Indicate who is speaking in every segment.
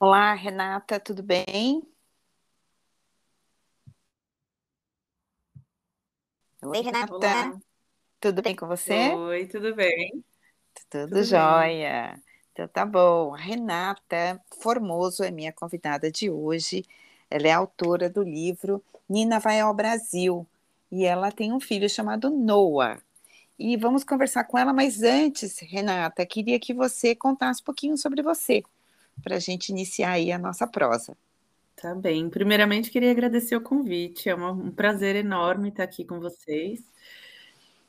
Speaker 1: Olá, Renata, tudo bem? Oi, Renata,
Speaker 2: Olá.
Speaker 1: tudo bem com você?
Speaker 2: Oi, tudo bem?
Speaker 1: Tudo
Speaker 2: Tudo bem.
Speaker 1: jóia. Então tá bom. A Renata Formoso é minha convidada de hoje. Ela é autora do livro Nina vai ao Brasil e ela tem um filho chamado Noah. E vamos conversar com ela, mas antes, Renata, queria que você contasse um pouquinho sobre você, para a gente iniciar aí a nossa prosa.
Speaker 2: Tá bem. Primeiramente, queria agradecer o convite. É um prazer enorme estar aqui com vocês.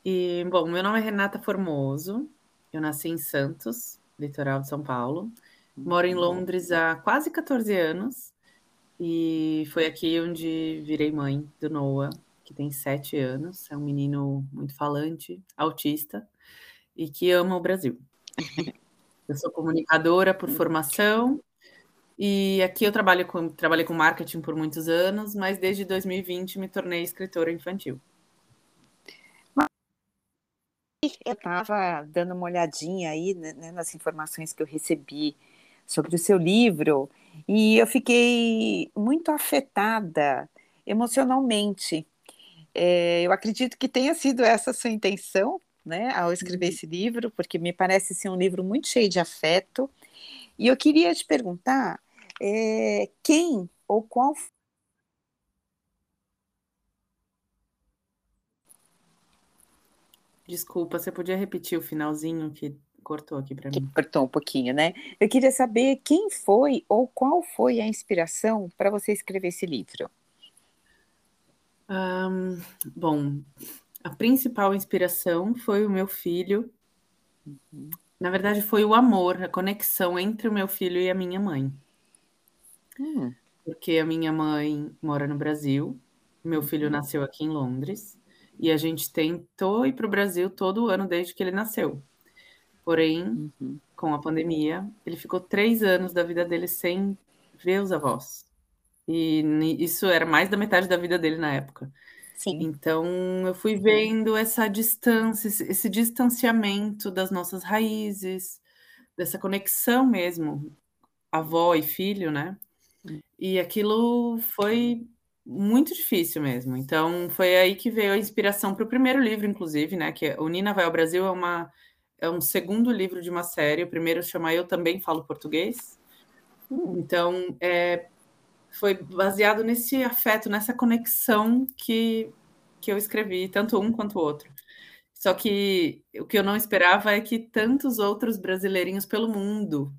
Speaker 2: E, bom, meu nome é Renata Formoso. Eu nasci em Santos, litoral de São Paulo. Moro em Londres há quase 14 anos. E foi aqui onde virei mãe do Noah, que tem 7 anos. É um menino muito falante, autista e que ama o Brasil. Eu sou comunicadora por formação E aqui eu trabalho com, trabalhei com marketing por muitos anos, mas desde 2020 me tornei escritora infantil.
Speaker 1: Eu estava dando uma olhadinha aí né, né, nas informações que eu recebi sobre o seu livro e eu fiquei muito afetada emocionalmente. É, eu acredito que tenha sido essa a sua intenção, né, ao escrever esse livro, porque me parece ser um livro muito cheio de afeto. E eu queria te perguntar é, quem ou qual
Speaker 2: Desculpa, você podia repetir o finalzinho que cortou aqui para mim?
Speaker 1: cortou um pouquinho, né? Eu queria saber quem foi ou qual foi a inspiração para você escrever esse livro.
Speaker 2: Um, bom, a principal inspiração foi o meu filho. Na verdade, foi o amor, a conexão entre o meu filho e a minha mãe.
Speaker 1: Hum.
Speaker 2: Porque a minha mãe mora no Brasil, meu filho nasceu aqui em Londres, e a gente tentou ir para o Brasil todo ano desde que ele nasceu. Porém, uhum. com a pandemia, ele ficou três anos da vida dele sem ver os avós. E isso era mais da metade da vida dele na época.
Speaker 1: Sim.
Speaker 2: Então, eu fui vendo essa distância, esse distanciamento das nossas raízes, dessa conexão mesmo, avó e filho, né? E aquilo foi muito difícil mesmo. Então, foi aí que veio a inspiração para o primeiro livro, inclusive, né? Que é O Nina Vai ao Brasil é uma é um segundo livro de uma série. O primeiro chama Eu Também Falo Português. Então, é, foi baseado nesse afeto, nessa conexão que, que eu escrevi, tanto um quanto o outro. Só que o que eu não esperava é que tantos outros brasileirinhos pelo mundo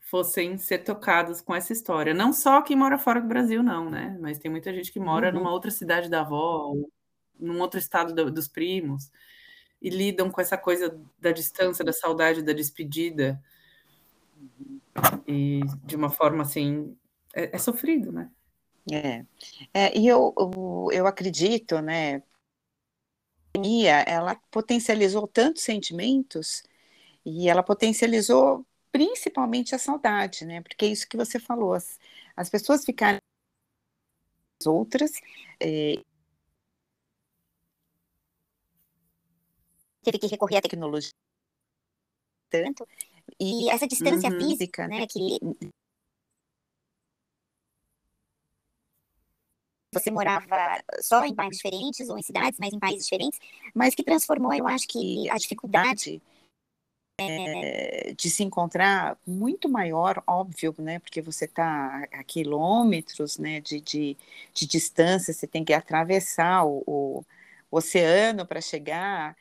Speaker 2: fossem ser tocados com essa história. Não só quem mora fora do Brasil, não, né? Mas tem muita gente que mora uhum. numa outra cidade da avó, num outro estado do, dos primos e lidam com essa coisa da distância, da saudade, da despedida. E de uma forma assim, é, é sofrido, né?
Speaker 1: É. é e eu, eu, eu acredito, né? A pandemia, ela potencializou tantos sentimentos e ela potencializou principalmente a saudade, né? Porque é isso que você falou, as, as pessoas ficaram outras, é, teve que recorrer à tecnologia tanto e essa distância uhum. física, né, que você morava só em bairros diferentes ou em cidades, mas em países diferentes, mas que transformou, eu acho que a dificuldade é, de se encontrar muito maior, óbvio, né, porque você está a quilômetros, né, de, de, de distância, você tem que atravessar o, o oceano para chegar,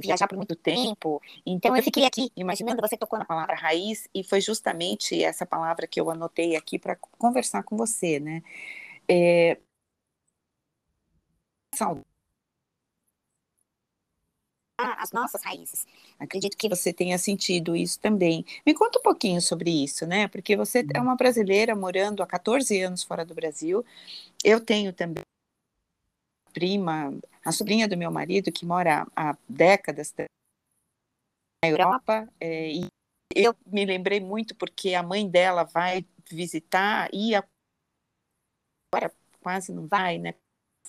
Speaker 1: viajar por muito tempo. Então eu fiquei aqui imaginando, você tocou na palavra raiz e foi justamente essa palavra que eu anotei aqui para conversar com você, né? É... As nossas raízes. Acredito que você tenha sentido isso também. Me conta um pouquinho sobre isso, né? Porque você é uma brasileira morando há 14 anos fora do Brasil. Eu tenho também prima, a sobrinha do meu marido, que mora há décadas na Europa, é, e eu me lembrei muito porque a mãe dela vai visitar e agora quase não vai, né?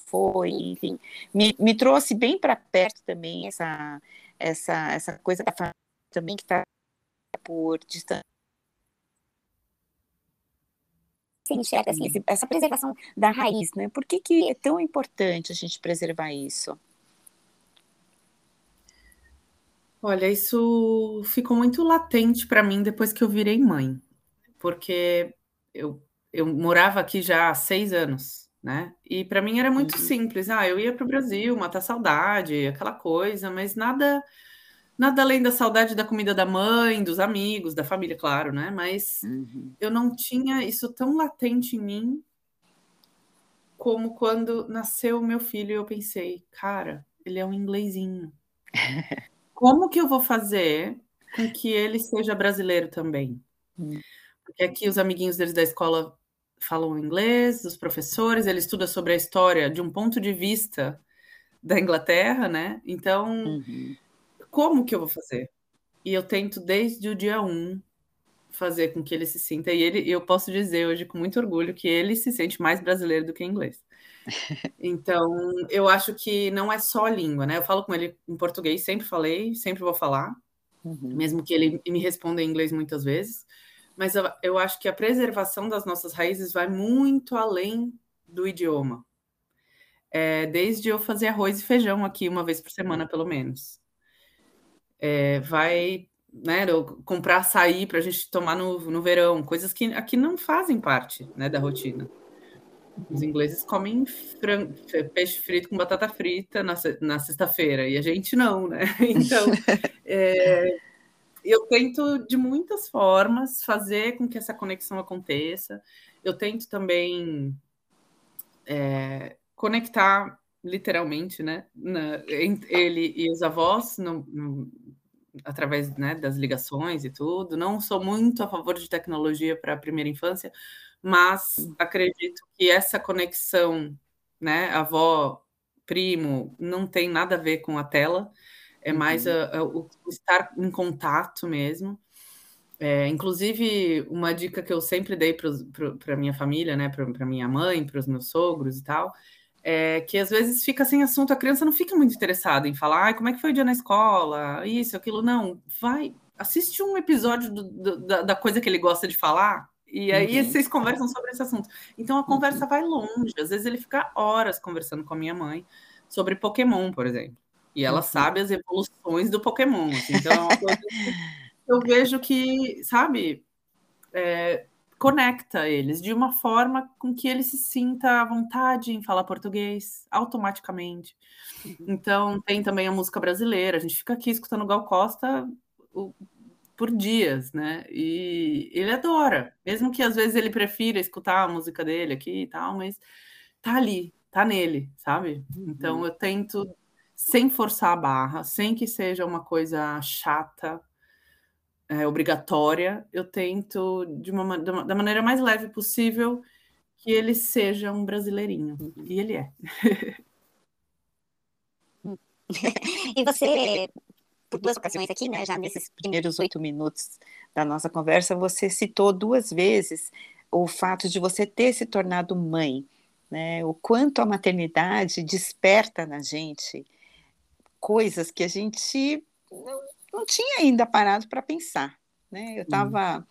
Speaker 1: Foi, enfim, me, me trouxe bem para perto também essa, essa, essa coisa da família também que está por distância se enxerga assim, essa preservação da raiz, né? Por que, que é tão importante a gente preservar isso?
Speaker 2: Olha, isso ficou muito latente para mim depois que eu virei mãe, porque eu, eu morava aqui já há seis anos, né? E para mim era muito uhum. simples. Ah, eu ia para o Brasil, matar saudade, aquela coisa, mas nada Nada além da saudade da comida da mãe, dos amigos, da família, claro, né? Mas uhum. eu não tinha isso tão latente em mim como quando nasceu o meu filho e eu pensei, cara, ele é um inglesinho. Como que eu vou fazer com que ele seja brasileiro também? Uhum. Porque aqui os amiguinhos deles da escola falam inglês, os professores, ele estuda sobre a história de um ponto de vista da Inglaterra, né? Então, uhum como que eu vou fazer? E eu tento desde o dia um fazer com que ele se sinta, e ele, eu posso dizer hoje com muito orgulho que ele se sente mais brasileiro do que inglês. Então, eu acho que não é só a língua, né? Eu falo com ele em português, sempre falei, sempre vou falar, uhum. mesmo que ele me responda em inglês muitas vezes. Mas eu, eu acho que a preservação das nossas raízes vai muito além do idioma. É, desde eu fazer arroz e feijão aqui uma vez por semana, pelo menos é, vai né, comprar açaí para a gente tomar no, no verão, coisas que aqui não fazem parte né, da rotina. Os ingleses comem peixe frito com batata frita na, na sexta-feira, e a gente não, né? Então, é, eu tento de muitas formas fazer com que essa conexão aconteça. Eu tento também é, conectar literalmente, né, na, ele e os avós no, através né, das ligações e tudo. Não sou muito a favor de tecnologia para a primeira infância, mas acredito que essa conexão, né, avó, primo, não tem nada a ver com a tela, é uhum. mais a, a, o estar em contato mesmo. É, inclusive, uma dica que eu sempre dei para minha família, né, para minha mãe, para os meus sogros e tal, é, que às vezes fica sem assunto, a criança não fica muito interessada em falar, ah, como é que foi o dia na escola, isso, aquilo, não, vai, assiste um episódio do, do, da, da, coisa que ele gosta de falar, e aí uhum. vocês conversam sobre esse assunto. Então a conversa uhum. vai longe, às vezes ele fica horas conversando com a minha mãe sobre Pokémon, por exemplo, e ela uhum. sabe as evoluções do Pokémon, assim, então é uma coisa que eu vejo que, sabe, é, conecta eles de uma forma com que ele se sinta à vontade em falar português automaticamente. Uhum. Então, tem também a música brasileira. A gente fica aqui escutando Gal Costa por dias, né? E ele adora, mesmo que às vezes ele prefira escutar a música dele aqui e tal, mas tá ali, tá nele, sabe? Então, uhum. eu tento sem forçar a barra, sem que seja uma coisa chata, é, obrigatória, eu tento, de uma, da maneira mais leve possível, que ele seja um brasileirinho. E ele é.
Speaker 1: e você, por duas ocasiões aqui, né, já nesses primeiros oito minutos da nossa conversa, você citou duas vezes o fato de você ter se tornado mãe, né? O quanto a maternidade desperta na gente coisas que a gente não, não tinha ainda parado para pensar. Né? Eu estava hum.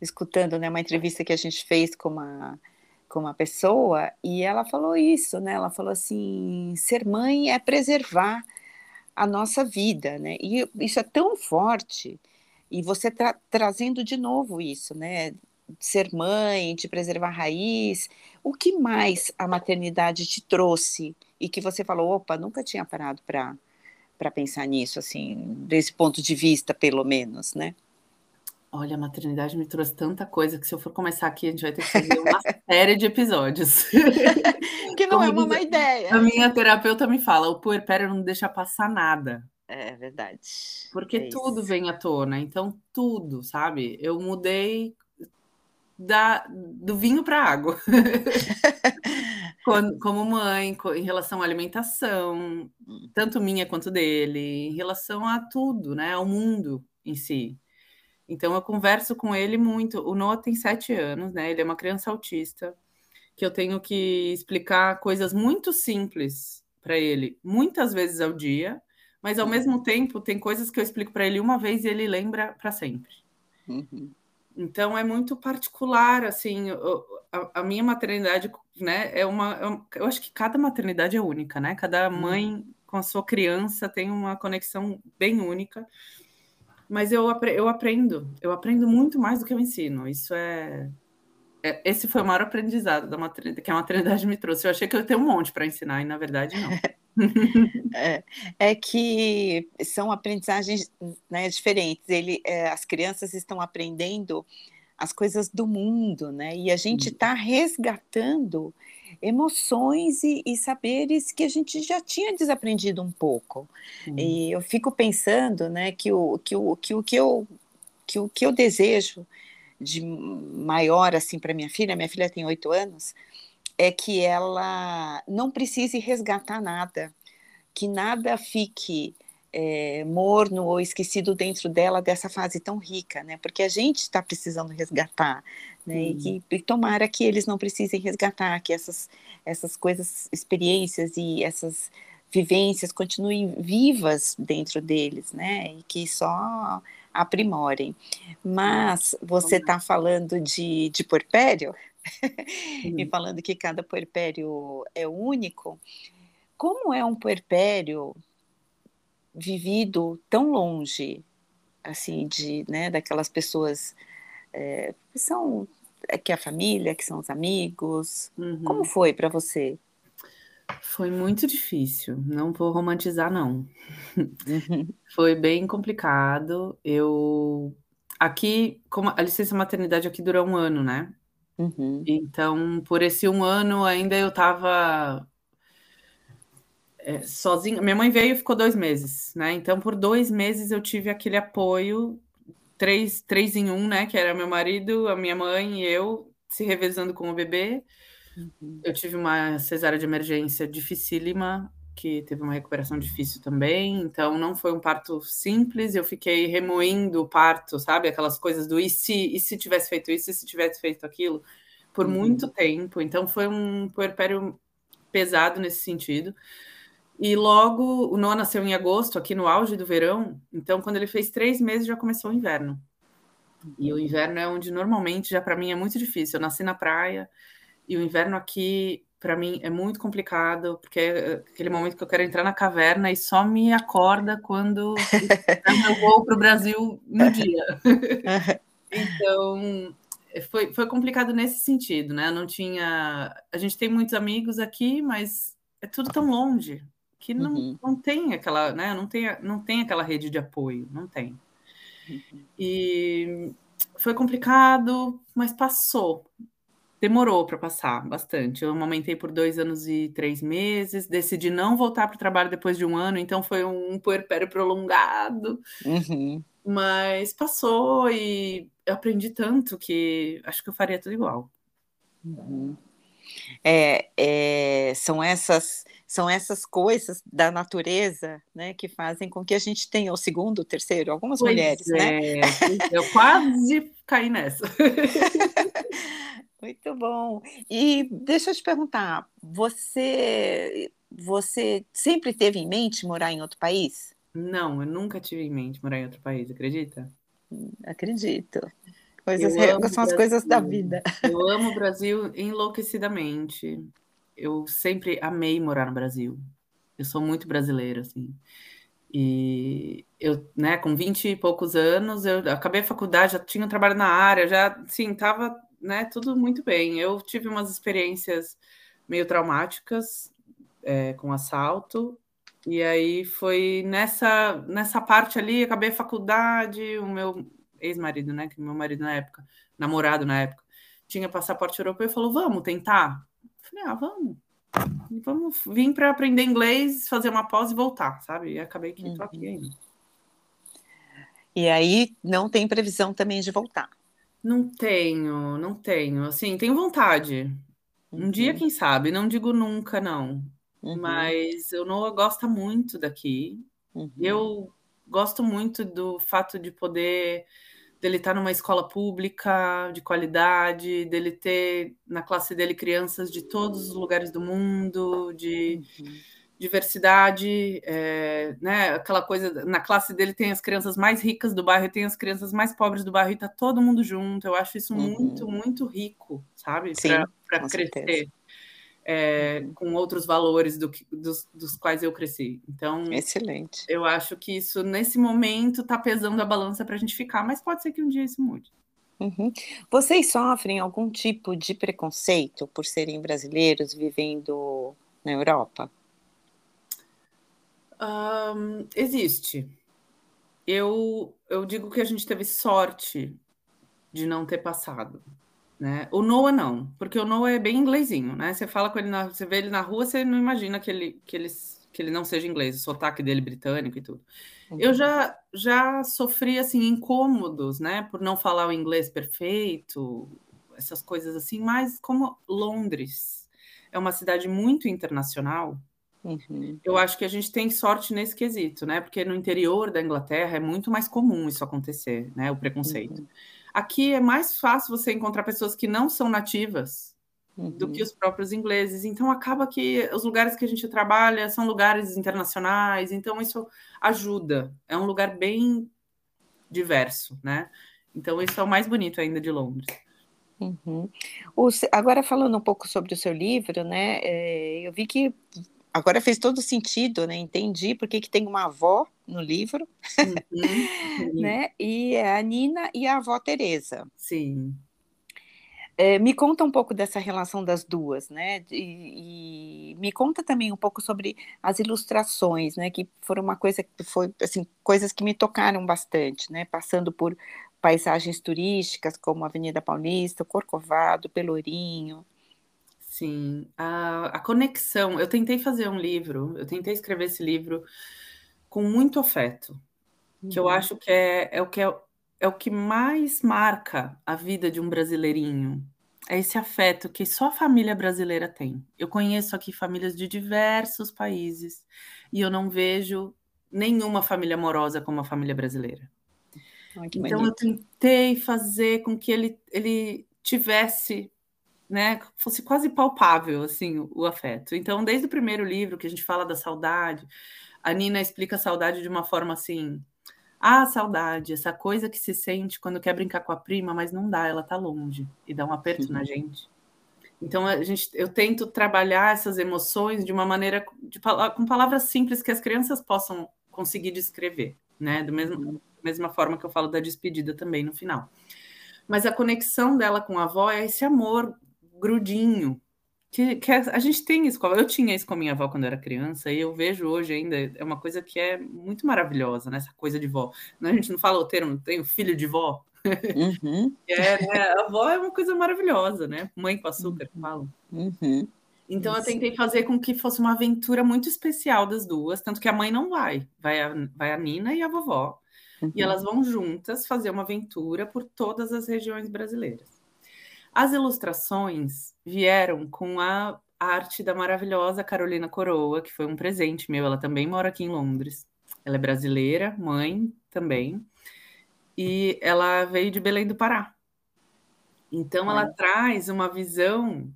Speaker 1: escutando né, uma entrevista que a gente fez com uma, com uma pessoa e ela falou isso, né? Ela falou assim: ser mãe é preservar a nossa vida, né? E isso é tão forte. E você tra trazendo de novo isso, né? Ser mãe, de preservar a raiz. O que mais a maternidade te trouxe e que você falou, opa, nunca tinha parado para para pensar nisso, assim, desse ponto de vista, pelo menos, né?
Speaker 2: Olha, a maternidade me trouxe tanta coisa que se eu for começar aqui, a gente vai ter que fazer uma série de episódios.
Speaker 1: que não é Como é uma má ideia.
Speaker 2: A minha terapeuta me fala, o puerpério não deixa passar nada.
Speaker 1: É verdade.
Speaker 2: Porque é tudo vem à tona, então tudo, sabe? Eu mudei da, do vinho para água. como mãe, em relação à alimentação, tanto minha quanto dele, em relação a tudo, né, ao mundo em si. Então eu converso com ele muito. O Noah tem sete anos, né? Ele é uma criança autista, que eu tenho que explicar coisas muito simples para ele, muitas vezes ao dia, mas ao mesmo tempo tem coisas que eu explico para ele uma vez e ele lembra para sempre. Uhum. Então é muito particular, assim, a, a, minha maternidade, né, é uma, é eu acho que cada maternidade é única, né? Cada uhum. mãe com a sua criança tem uma conexão bem única. Mas eu, eu aprendo, eu aprendo muito mais do que eu ensino. Isso é esse foi o maior aprendizado da maternidade, que a maternidade me trouxe. Eu achei que eu ter um monte para ensinar, e na verdade não.
Speaker 1: é, é, que são aprendizagens né, diferentes. Ele, é, as crianças estão aprendendo as coisas do mundo, né? E a gente está resgatando emoções e, e, saberes que a gente já tinha desaprendido um pouco. E eu fico pensando, né, que o que o que o que eu que o que eu desejo de maior assim para minha filha, minha filha tem oito anos, é que ela não precise resgatar nada, que nada fique é, morno ou esquecido dentro dela dessa fase tão rica, né? Porque a gente está precisando resgatar, né? Hum. E, que, e tomara que eles não precisem resgatar, que essas, essas coisas, experiências e essas vivências continuem vivas dentro deles, né? E que só aprimorem. Mas você está falando de, de porpério, e falando que cada puerpério é único, como é um puerpério vivido tão longe, assim, de, né, daquelas pessoas é, que são que é a família, que são os amigos. Uhum. Como foi para você?
Speaker 2: Foi muito difícil, não vou romantizar, não. Uhum. Foi bem complicado. Eu aqui, como a licença maternidade aqui dura um ano, né? Uhum. Então, por esse um ano, ainda eu estava é, sozinha. Minha mãe veio e ficou dois meses, né? Então, por dois meses eu tive aquele apoio, três, três em um, né? Que era meu marido, a minha mãe e eu se revezando com o bebê. Uhum. Eu tive uma cesárea de emergência dificílima, que teve uma recuperação difícil também, então não foi um parto simples, eu fiquei remoendo o parto, sabe? Aquelas coisas do e se, e se tivesse feito isso, e se tivesse feito aquilo, por uhum. muito tempo. Então foi um puerpério pesado nesse sentido. E logo, o Noah nasceu em agosto, aqui no auge do verão, então quando ele fez três meses já começou o inverno. E o inverno é onde normalmente já para mim é muito difícil. Eu nasci na praia e o inverno aqui para mim é muito complicado, porque é aquele momento que eu quero entrar na caverna e só me acorda quando eu vou para o Brasil no dia. então, foi, foi complicado nesse sentido, né? Não tinha. A gente tem muitos amigos aqui, mas é tudo tão longe que não, uhum. não tem aquela, né? Não tem, não tem aquela rede de apoio, não tem. Uhum. E foi complicado, mas passou demorou para passar bastante. Eu amamentei por dois anos e três meses, decidi não voltar para o trabalho depois de um ano, então foi um puerpério prolongado. Uhum. Mas passou e eu aprendi tanto que acho que eu faria tudo igual.
Speaker 1: Uhum. É, é, são essas são essas coisas da natureza, né, que fazem com que a gente tenha o segundo, o terceiro, algumas pois mulheres, né? é,
Speaker 2: né? Eu quase caí nessa.
Speaker 1: Muito bom. E deixa eu te perguntar, você você sempre teve em mente morar em outro país?
Speaker 2: Não, eu nunca tive em mente morar em outro país, acredita?
Speaker 1: Acredito. Coisas, são as coisas da vida.
Speaker 2: Eu amo o Brasil enlouquecidamente. Eu sempre amei morar no Brasil. Eu sou muito brasileira, assim. E eu, né, com 20 e poucos anos, eu acabei a faculdade, já tinha um trabalho na área, já, sim, tava né, tudo muito bem. Eu tive umas experiências meio traumáticas é, com assalto, e aí foi nessa, nessa parte ali, acabei a faculdade, o meu ex-marido, né, que meu marido na época, namorado na época, tinha passaporte europeu e falou, vamos tentar? Eu falei, ah, vamos. Vamos vir para aprender inglês, fazer uma pós e voltar, sabe? E acabei que estou aqui uhum. ainda.
Speaker 1: E aí não tem previsão também de voltar.
Speaker 2: Não tenho, não tenho. Assim, tenho vontade. Um uhum. dia, quem sabe? Não digo nunca, não. Uhum. Mas eu não gosto muito daqui. Uhum. Eu gosto muito do fato de poder dele estar numa escola pública de qualidade, dele ter na classe dele crianças de todos os lugares do mundo, de, uhum. Diversidade, é, né? Aquela coisa na classe dele tem as crianças mais ricas do bairro, tem as crianças mais pobres do bairro e tá todo mundo junto. Eu acho isso uhum. muito, muito rico, sabe? Para crescer é, com outros valores do que, dos, dos, quais eu cresci. Então,
Speaker 1: excelente.
Speaker 2: Eu acho que isso nesse momento está pesando a balança para a gente ficar, mas pode ser que um dia isso mude.
Speaker 1: Uhum. Vocês sofrem algum tipo de preconceito por serem brasileiros vivendo na Europa?
Speaker 2: Um, existe. Eu, eu digo que a gente teve sorte de não ter passado. Né? O Noah não, porque o Noah é bem inglesinho, né? Você fala com ele, na, você vê ele na rua, você não imagina que ele, que ele, que ele não seja inglês, o sotaque dele britânico e tudo. Uhum. Eu já, já sofri, assim, incômodos, né? Por não falar o inglês perfeito, essas coisas assim, mas como Londres é uma cidade muito internacional, Uhum. Eu acho que a gente tem sorte nesse quesito, né? Porque no interior da Inglaterra é muito mais comum isso acontecer, né? O preconceito. Uhum. Aqui é mais fácil você encontrar pessoas que não são nativas uhum. do que uhum. os próprios ingleses. Então acaba que os lugares que a gente trabalha são lugares internacionais, então isso ajuda. É um lugar bem diverso, né? Então isso é o mais bonito ainda de Londres.
Speaker 1: Uhum. O, agora falando um pouco sobre o seu livro, né? É, eu vi que agora fez todo sentido, né? Entendi porque que tem uma avó no livro, uhum. né? E é a Nina e a avó Teresa.
Speaker 2: Sim.
Speaker 1: É, me conta um pouco dessa relação das duas, né? E, e, me conta também um pouco sobre as ilustrações, né? Que foram uma coisa que foi assim coisas que me tocaram bastante, né? Passando por paisagens turísticas como a Avenida Paulista, Corcovado, Pelourinho.
Speaker 2: Sim, a, a conexão. Eu tentei fazer um livro, eu tentei escrever esse livro com muito afeto, uhum. que eu uhum. acho que é, é o que é, é o que mais marca a vida de um brasileirinho. É esse afeto que só a família brasileira tem. Eu conheço aqui famílias de diversos países e eu não vejo nenhuma família amorosa como a família brasileira. Ai, então bonito. eu tentei fazer com que ele, ele tivesse né, fosse quase palpável assim o, o, afeto. Então, desde o primeiro livro que a gente fala da saudade, a Nina explica a saudade de uma forma assim: ah, saudade, essa coisa que se sente quando quer brincar com a prima, mas não dá, ela tá longe e dá um aperto Sim. na gente. Então, a gente, eu tento trabalhar essas emoções de uma maneira de, com palavras simples que as crianças possam conseguir descrever, né? Do mesmo uhum. mesma forma que eu falo da despedida também no final. Mas a conexão dela com a avó é esse amor grudinho. Que, que a gente tem isso, eu tinha isso com a minha avó quando eu era criança, e eu vejo hoje ainda, é uma coisa que é muito maravilhosa, né? Essa coisa de vó. A gente não fala o termo, tem o filho de vó. Uhum. é, né? A avó é uma coisa maravilhosa, né? Mãe com açúcar, que falam. Uhum. Então Isso. eu tentei fazer com que fosse uma aventura muito especial das duas, tanto que a mãe não vai, vai a, vai a Nina e a vovó, uhum. e elas vão juntas fazer uma aventura por todas as regiões brasileiras. As ilustrações vieram com a arte da maravilhosa Carolina Coroa, que foi um presente meu. Ela também mora aqui em Londres. Ela é brasileira, mãe também. E ela veio de Belém do Pará. Então, ela traz uma visão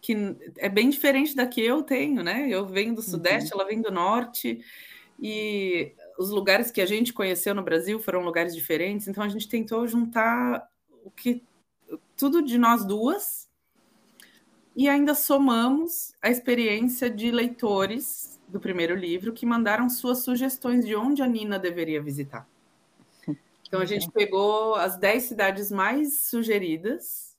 Speaker 2: que é bem diferente da que eu tenho, né? Eu venho do Sudeste, uhum. ela vem do Norte. E os lugares que a gente conheceu no Brasil foram lugares diferentes. Então, a gente tentou juntar o que tudo de nós duas e ainda somamos a experiência de leitores do primeiro livro que mandaram suas sugestões de onde a Nina deveria visitar. Então a gente pegou as dez cidades mais sugeridas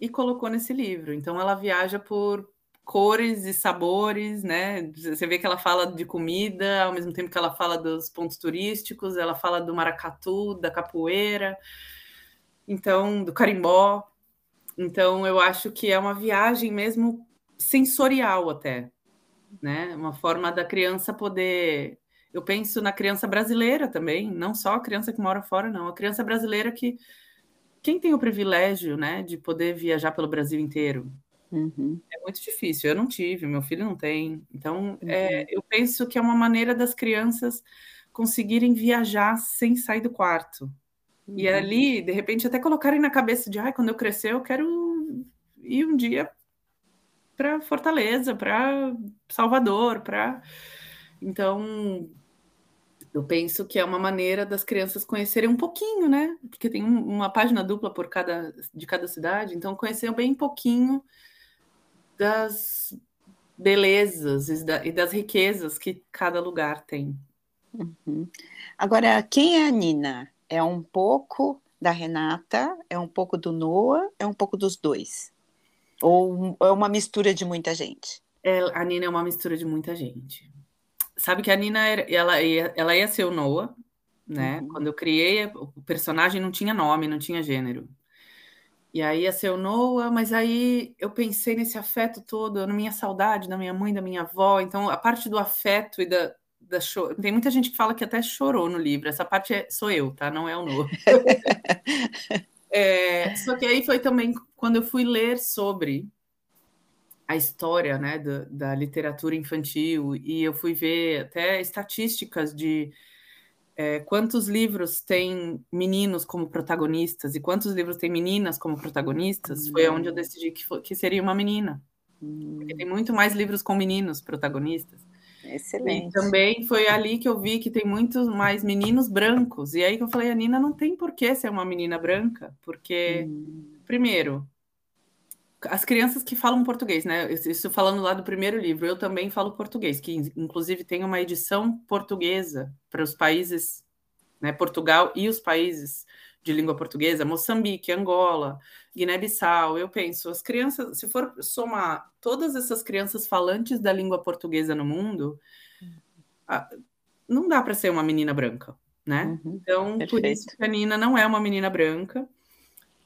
Speaker 2: e colocou nesse livro. Então ela viaja por cores e sabores, né? Você vê que ela fala de comida, ao mesmo tempo que ela fala dos pontos turísticos, ela fala do maracatu, da capoeira, então do carimbó. Então, eu acho que é uma viagem mesmo sensorial até, né? Uma forma da criança poder. Eu penso na criança brasileira também, não só a criança que mora fora, não. A criança brasileira que. Quem tem o privilégio, né, de poder viajar pelo Brasil inteiro? Uhum. É muito difícil. Eu não tive, meu filho não tem. Então, é, uhum. é, eu penso que é uma maneira das crianças conseguirem viajar sem sair do quarto, e uhum. ali, de repente, até colocarem na cabeça de, ai, quando eu crescer, eu quero ir um dia para Fortaleza, para Salvador, para então eu penso que é uma maneira das crianças conhecerem um pouquinho, né? Porque tem uma página dupla por cada de cada cidade, então conhecer bem pouquinho das belezas e das riquezas que cada lugar tem.
Speaker 1: Uhum. Agora, quem é a Nina? É um pouco da Renata? É um pouco do Noah? É um pouco dos dois? Ou é uma mistura de muita gente?
Speaker 2: É, a Nina é uma mistura de muita gente. Sabe que a Nina era, ela, ia, ela ia ser o Noah, né? Uhum. Quando eu criei, o personagem não tinha nome, não tinha gênero. E aí ia ser o Noah, mas aí eu pensei nesse afeto todo, na minha saudade da minha mãe, da minha avó. Então, a parte do afeto e da, da. Tem muita gente que fala que até chorou no livro. Essa parte é... sou eu, tá? Não é o Noah. é... Só que aí foi também quando eu fui ler sobre a história né, da, da literatura infantil e eu fui ver até estatísticas de é, quantos livros tem meninos como protagonistas e quantos livros tem meninas como protagonistas, foi onde eu decidi que, que seria uma menina. Porque tem muito mais livros com meninos protagonistas.
Speaker 1: Excelente.
Speaker 2: E também foi ali que eu vi que tem muitos mais meninos brancos. E aí que eu falei, a Nina não tem por que ser uma menina branca, porque, hum. primeiro, as crianças que falam português, né? Isso falando lá do primeiro livro, eu também falo português, que inclusive tem uma edição portuguesa para os países, né? Portugal e os países de língua portuguesa, Moçambique, Angola, Guiné-Bissau. Eu penso, as crianças, se for somar todas essas crianças falantes da língua portuguesa no mundo, não dá para ser uma menina branca, né? Uhum, então, perfeito. por isso que a Nina não é uma menina branca.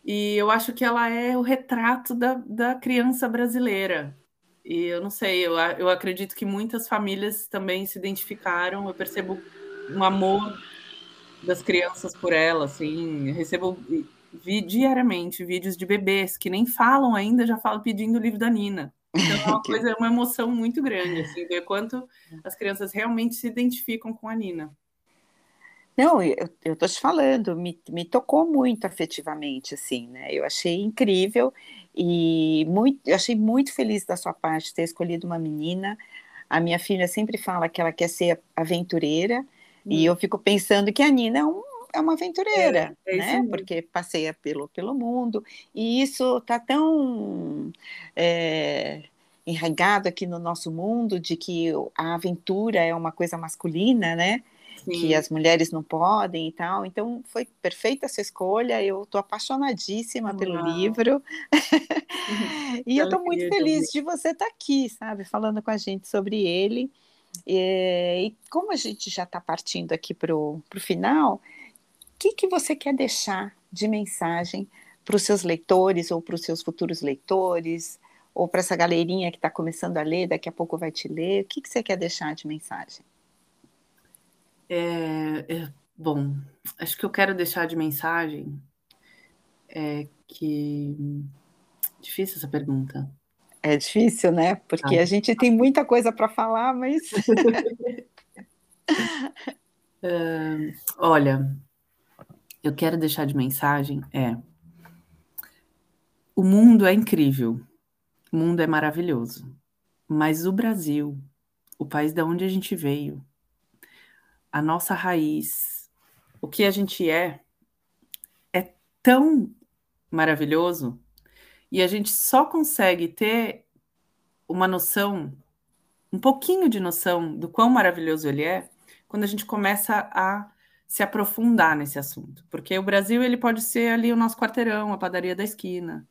Speaker 2: E eu acho que ela é o retrato da, da criança brasileira. E eu não sei, eu, eu acredito que muitas famílias também se identificaram. Eu percebo um amor das crianças por ela, assim. Recebo vi, diariamente vídeos de bebês que nem falam ainda, já falam pedindo o livro da Nina. Então é uma coisa, é uma emoção muito grande, assim, ver quanto as crianças realmente se identificam com a Nina.
Speaker 1: Não, eu, eu tô te falando, me, me tocou muito afetivamente, assim, né? Eu achei incrível e muito, eu achei muito feliz da sua parte ter escolhido uma menina. A minha filha sempre fala que ela quer ser aventureira. E eu fico pensando que a Nina é, um, é uma aventureira, é, é né? Porque passeia pelo, pelo mundo, e isso tá tão é, enraigado aqui no nosso mundo de que a aventura é uma coisa masculina, né? Sim. que as mulheres não podem e tal. Então foi perfeita essa escolha. Eu estou apaixonadíssima Uau. pelo livro e eu estou muito feliz de você estar tá aqui, sabe, falando com a gente sobre ele. E, e como a gente já está partindo aqui para o final, o que, que você quer deixar de mensagem para os seus leitores ou para os seus futuros leitores? Ou para essa galerinha que está começando a ler, daqui a pouco vai te ler, o que, que você quer deixar de mensagem?
Speaker 2: É, é, bom, acho que eu quero deixar de mensagem é que. Difícil essa pergunta.
Speaker 1: É difícil, né? Porque ah. a gente tem muita coisa para falar, mas.
Speaker 2: uh, olha, eu quero deixar de mensagem é. O mundo é incrível, o mundo é maravilhoso, mas o Brasil, o país da onde a gente veio, a nossa raiz, o que a gente é, é tão maravilhoso e a gente só consegue ter uma noção, um pouquinho de noção do quão maravilhoso ele é, quando a gente começa a se aprofundar nesse assunto. Porque o Brasil ele pode ser ali o nosso quarteirão, a padaria da esquina,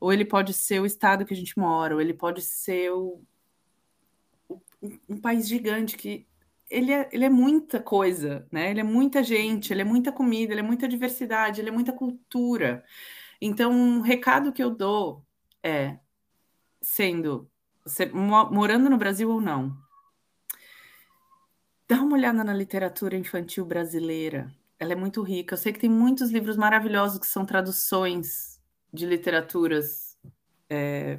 Speaker 2: ou ele pode ser o estado que a gente mora, ou ele pode ser o, um país gigante que ele é, ele é muita coisa, né? Ele é muita gente, ele é muita comida, ele é muita diversidade, ele é muita cultura. Então, um recado que eu dou é, sendo você, morando no Brasil ou não, dá uma olhada na literatura infantil brasileira. Ela é muito rica. Eu sei que tem muitos livros maravilhosos que são traduções de literaturas é,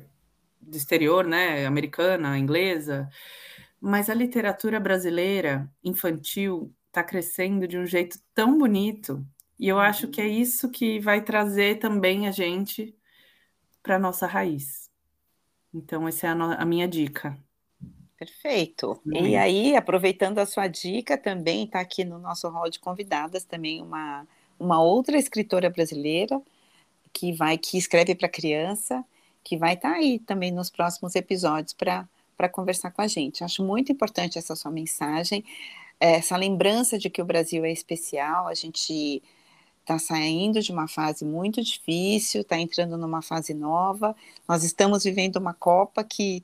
Speaker 2: do exterior, né? Americana, inglesa mas a literatura brasileira infantil está crescendo de um jeito tão bonito, e eu acho que é uhum. isso que vai trazer também a gente para a nossa raiz. Então, essa é a, a minha dica.
Speaker 1: Perfeito. E aí, aproveitando a sua dica, também está aqui no nosso hall de convidadas também uma, uma outra escritora brasileira que vai que escreve para criança, que vai estar tá aí também nos próximos episódios para conversar com a gente. Acho muito importante essa sua mensagem, essa lembrança de que o Brasil é especial, a gente está saindo de uma fase muito difícil, está entrando numa fase nova. Nós estamos vivendo uma Copa que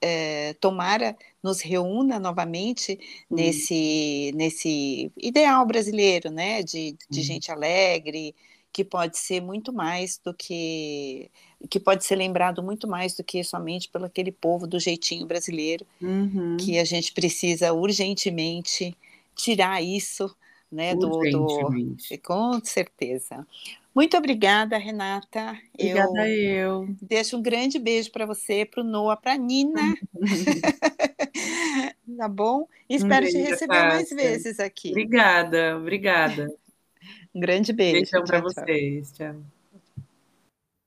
Speaker 1: é, tomara nos reúna novamente hum. nesse, nesse ideal brasileiro, né, de, de hum. gente alegre, que pode ser muito mais do que que pode ser lembrado muito mais do que somente pelo aquele povo do jeitinho brasileiro, uhum. que a gente precisa urgentemente tirar isso, né, do, do com certeza. Muito obrigada, Renata.
Speaker 2: Obrigada eu. eu.
Speaker 1: Deixo um grande beijo para você, para o Noah, para a Nina. tá bom? espero um te receber mais vezes aqui.
Speaker 2: Obrigada, obrigada.
Speaker 1: Um grande beijo.
Speaker 2: Beijão para vocês. Tchau.